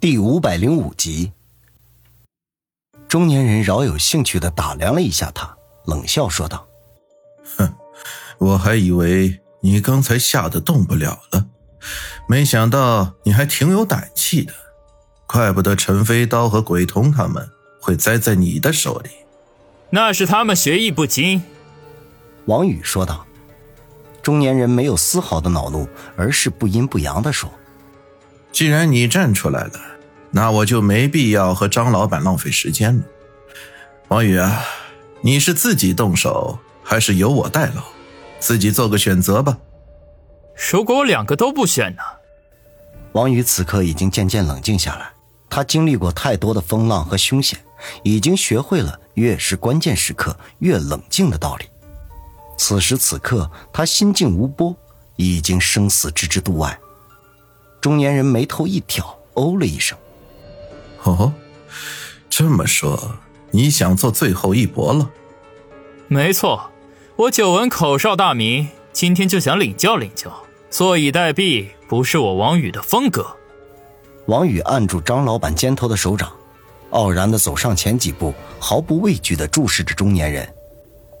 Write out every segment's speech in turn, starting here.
第五百零五集，中年人饶有兴趣的打量了一下他，冷笑说道：“哼，我还以为你刚才吓得动不了了，没想到你还挺有胆气的，怪不得陈飞刀和鬼童他们会栽在你的手里。那是他们学艺不精。”王宇说道。中年人没有丝毫的恼怒，而是不阴不阳的说。既然你站出来了，那我就没必要和张老板浪费时间了。王宇啊，你是自己动手，还是由我代劳？自己做个选择吧。如果我两个都不选呢？王宇此刻已经渐渐冷静下来，他经历过太多的风浪和凶险，已经学会了越是关键时刻越冷静的道理。此时此刻，他心静无波，已经生死置之度外。中年人眉头一挑，哦了一声：“哦，这么说，你想做最后一搏了？”“没错，我久闻口哨大名，今天就想领教领教。坐以待毙，不是我王宇的风格。”王宇按住张老板肩头的手掌，傲然的走上前几步，毫不畏惧的注视着中年人。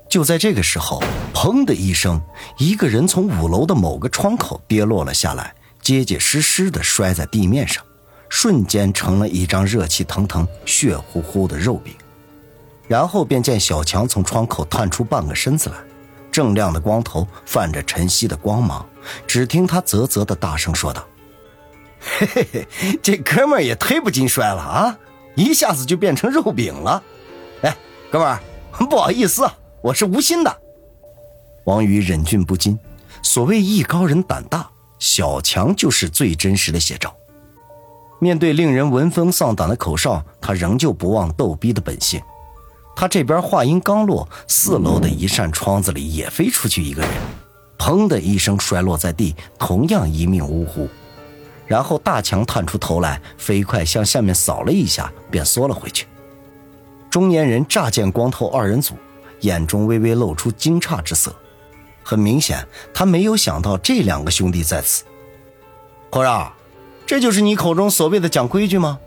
就在这个时候，砰的一声，一个人从五楼的某个窗口跌落了下来。结结实实的摔在地面上，瞬间成了一张热气腾腾、血乎乎的肉饼。然后便见小强从窗口探出半个身子来，锃亮的光头泛着晨曦的光芒。只听他啧啧的大声说道：“嘿嘿嘿，这哥们儿也忒不经摔了啊！一下子就变成肉饼了。哎，哥们儿，不好意思，我是无心的。”王宇忍俊不禁，所谓艺高人胆大。小强就是最真实的写照。面对令人闻风丧胆的口哨，他仍旧不忘逗逼的本性。他这边话音刚落，四楼的一扇窗子里也飞出去一个人，砰的一声摔落在地，同样一命呜呼。然后大强探出头来，飞快向下面扫了一下，便缩了回去。中年人乍见光头二人组，眼中微微露出惊诧之色。很明显，他没有想到这两个兄弟在此。口少，这就是你口中所谓的讲规矩吗？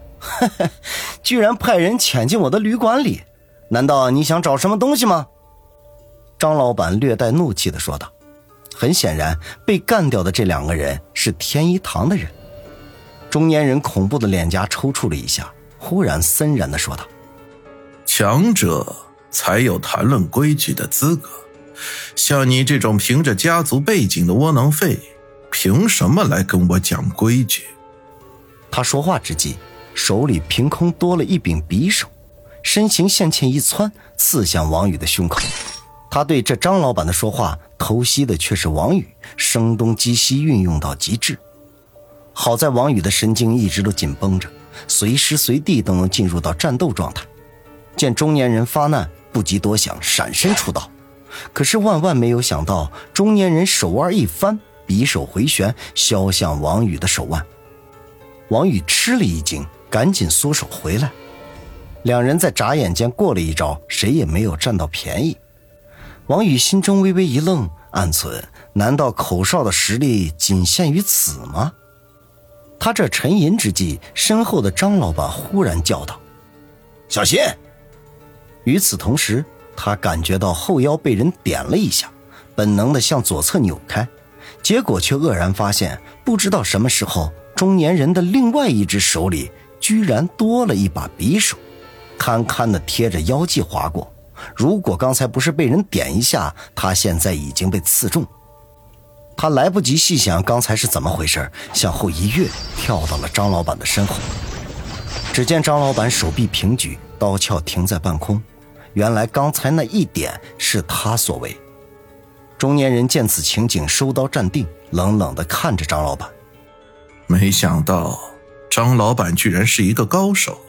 居然派人潜进我的旅馆里，难道你想找什么东西吗？张老板略带怒气的说道。很显然，被干掉的这两个人是天一堂的人。中年人恐怖的脸颊抽搐了一下，忽然森然的说道：“强者才有谈论规矩的资格。”像你这种凭着家族背景的窝囊废，凭什么来跟我讲规矩？他说话之际，手里凭空多了一柄匕首，身形向前一窜，刺向王宇的胸口。他对这张老板的说话，偷袭的却是王宇，声东击西运用到极致。好在王宇的神经一直都紧绷着，随时随地都能进入到战斗状态。见中年人发难，不及多想，闪身出刀。可是万万没有想到，中年人手腕一翻，匕首回旋，削向王宇的手腕。王宇吃了一惊，赶紧缩手回来。两人在眨眼间过了一招，谁也没有占到便宜。王宇心中微微一愣，暗存：难道口哨的实力仅限于此吗？他这沉吟之际，身后的张老板忽然叫道：“小心！”与此同时。他感觉到后腰被人点了一下，本能的向左侧扭开，结果却愕然发现，不知道什么时候，中年人的另外一只手里居然多了一把匕首，堪堪的贴着腰际划过。如果刚才不是被人点一下，他现在已经被刺中。他来不及细想刚才是怎么回事，向后一跃，跳到了张老板的身后。只见张老板手臂平举，刀鞘停在半空。原来刚才那一点是他所为。中年人见此情景，收刀站定，冷冷地看着张老板。没想到张老板居然是一个高手，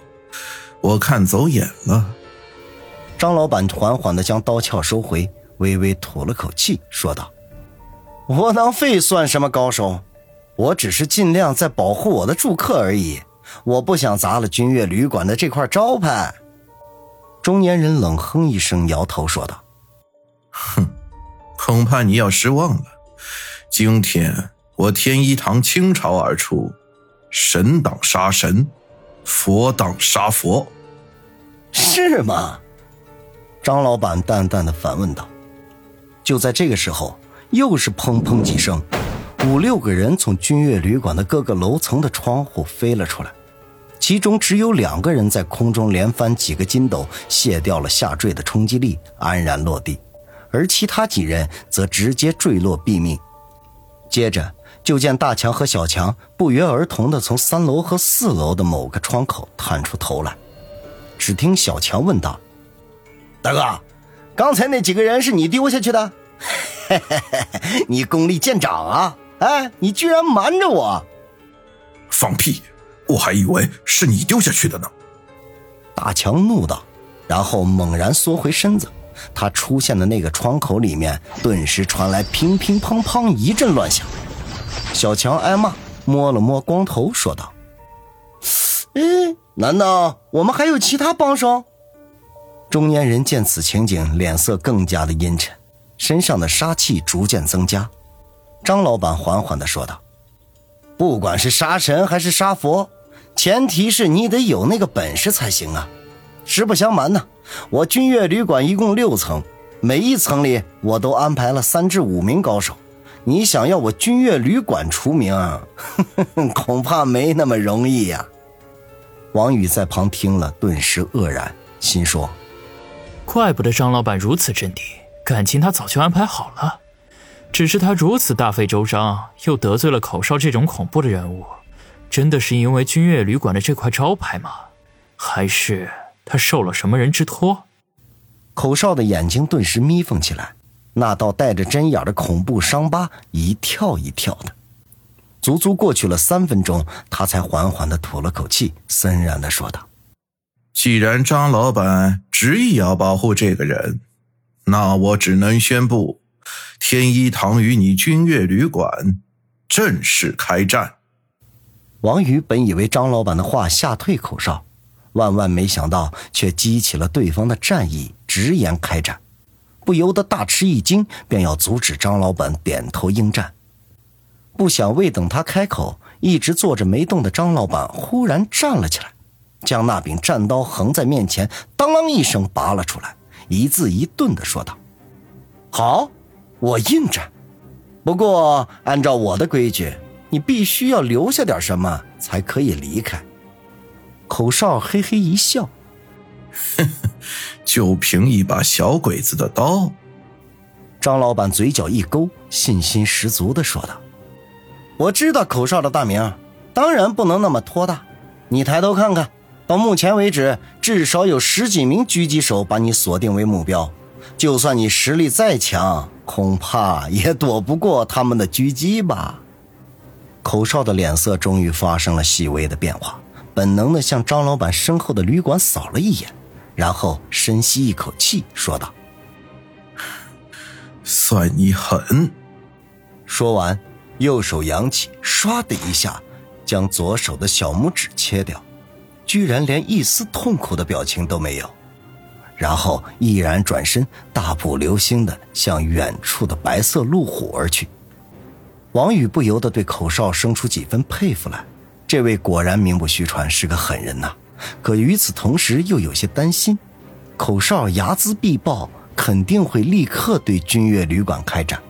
我看走眼了。张老板缓缓的将刀鞘收回，微微吐了口气，说道：“窝囊废算什么高手？我只是尽量在保护我的住客而已。我不想砸了君悦旅馆的这块招牌。”中年人冷哼一声，摇头说道：“哼，恐怕你要失望了。今天我天一堂倾巢而出，神挡杀神，佛挡杀佛，是吗？张老板淡淡的反问道。就在这个时候，又是砰砰几声，五六个人从君悦旅馆的各个楼层的窗户飞了出来，其中只有两个人在空中连翻几个筋斗，卸掉了下坠的冲击力，安然落地，而其他几人则直接坠落毙命。接着。就见大强和小强不约而同的从三楼和四楼的某个窗口探出头来。只听小强问道：“大哥，刚才那几个人是你丢下去的？你功力见长啊！哎，你居然瞒着我！放屁！我还以为是你丢下去的呢。”大强怒道，然后猛然缩回身子。他出现的那个窗口里面顿时传来乒乒乓乓一阵乱响。小强挨骂，摸了摸光头，说道：“哎，难道我们还有其他帮手？”中年人见此情景，脸色更加的阴沉，身上的杀气逐渐增加。张老板缓缓的说道：“不管是杀神还是杀佛，前提是你得有那个本事才行啊！实不相瞒呢，我君悦旅馆一共六层，每一层里我都安排了三至五名高手。”你想要我君悦旅馆除名，恐怕没那么容易呀。王宇在旁听了，顿时愕然，心说：“怪不得张老板如此镇定，感情他早就安排好了。只是他如此大费周章，又得罪了口哨这种恐怖的人物，真的是因为君悦旅馆的这块招牌吗？还是他受了什么人之托？”口哨的眼睛顿时眯缝起来。那道带着针眼的恐怖伤疤一跳一跳的，足足过去了三分钟，他才缓缓的吐了口气，森然的说道：“既然张老板执意要保护这个人，那我只能宣布，天一堂与你君悦旅馆正式开战。”王宇本以为张老板的话吓退口哨，万万没想到却激起了对方的战意，直言开战。不由得大吃一惊，便要阻止张老板点头应战。不想未等他开口，一直坐着没动的张老板忽然站了起来，将那柄战刀横在面前，当啷一声拔了出来，一字一顿地说道：“好，我应战。不过按照我的规矩，你必须要留下点什么才可以离开。”口哨嘿嘿一笑。哼，就凭一把小鬼子的刀？张老板嘴角一勾，信心十足的说道：“我知道口哨的大名，当然不能那么拖大。你抬头看看，到目前为止，至少有十几名狙击手把你锁定为目标。就算你实力再强，恐怕也躲不过他们的狙击吧。”口哨的脸色终于发生了细微的变化，本能的向张老板身后的旅馆扫了一眼。然后深吸一口气，说道：“算你狠。”说完，右手扬起，唰的一下，将左手的小拇指切掉，居然连一丝痛苦的表情都没有。然后毅然转身，大步流星的向远处的白色路虎而去。王宇不由得对口哨生出几分佩服来，这位果然名不虚传，是个狠人呐。可与此同时，又有些担心，口哨睚眦必报，肯定会立刻对君悦旅馆开战。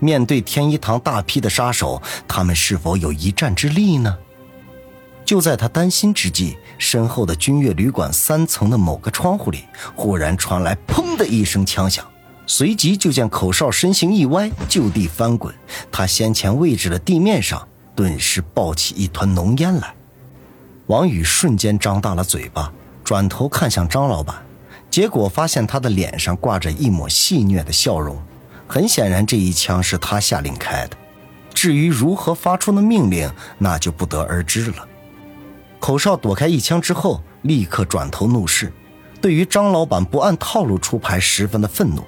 面对天一堂大批的杀手，他们是否有一战之力呢？就在他担心之际，身后的君悦旅馆三层的某个窗户里，忽然传来“砰”的一声枪响，随即就见口哨身形一歪，就地翻滚，他先前位置的地面上顿时爆起一团浓烟来。王宇瞬间张大了嘴巴，转头看向张老板，结果发现他的脸上挂着一抹戏谑的笑容。很显然，这一枪是他下令开的。至于如何发出的命令，那就不得而知了。口哨躲开一枪之后，立刻转头怒视，对于张老板不按套路出牌，十分的愤怒。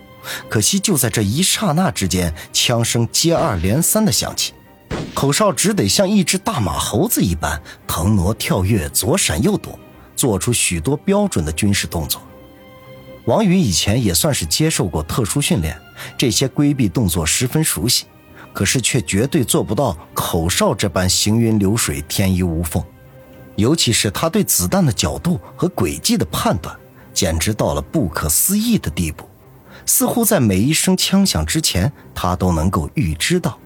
可惜就在这一刹那之间，枪声接二连三的响起。口哨只得像一只大马猴子一般腾挪跳跃，左闪右躲，做出许多标准的军事动作。王宇以前也算是接受过特殊训练，这些规避动作十分熟悉，可是却绝对做不到口哨这般行云流水、天衣无缝。尤其是他对子弹的角度和轨迹的判断，简直到了不可思议的地步。似乎在每一声枪响之前，他都能够预知到。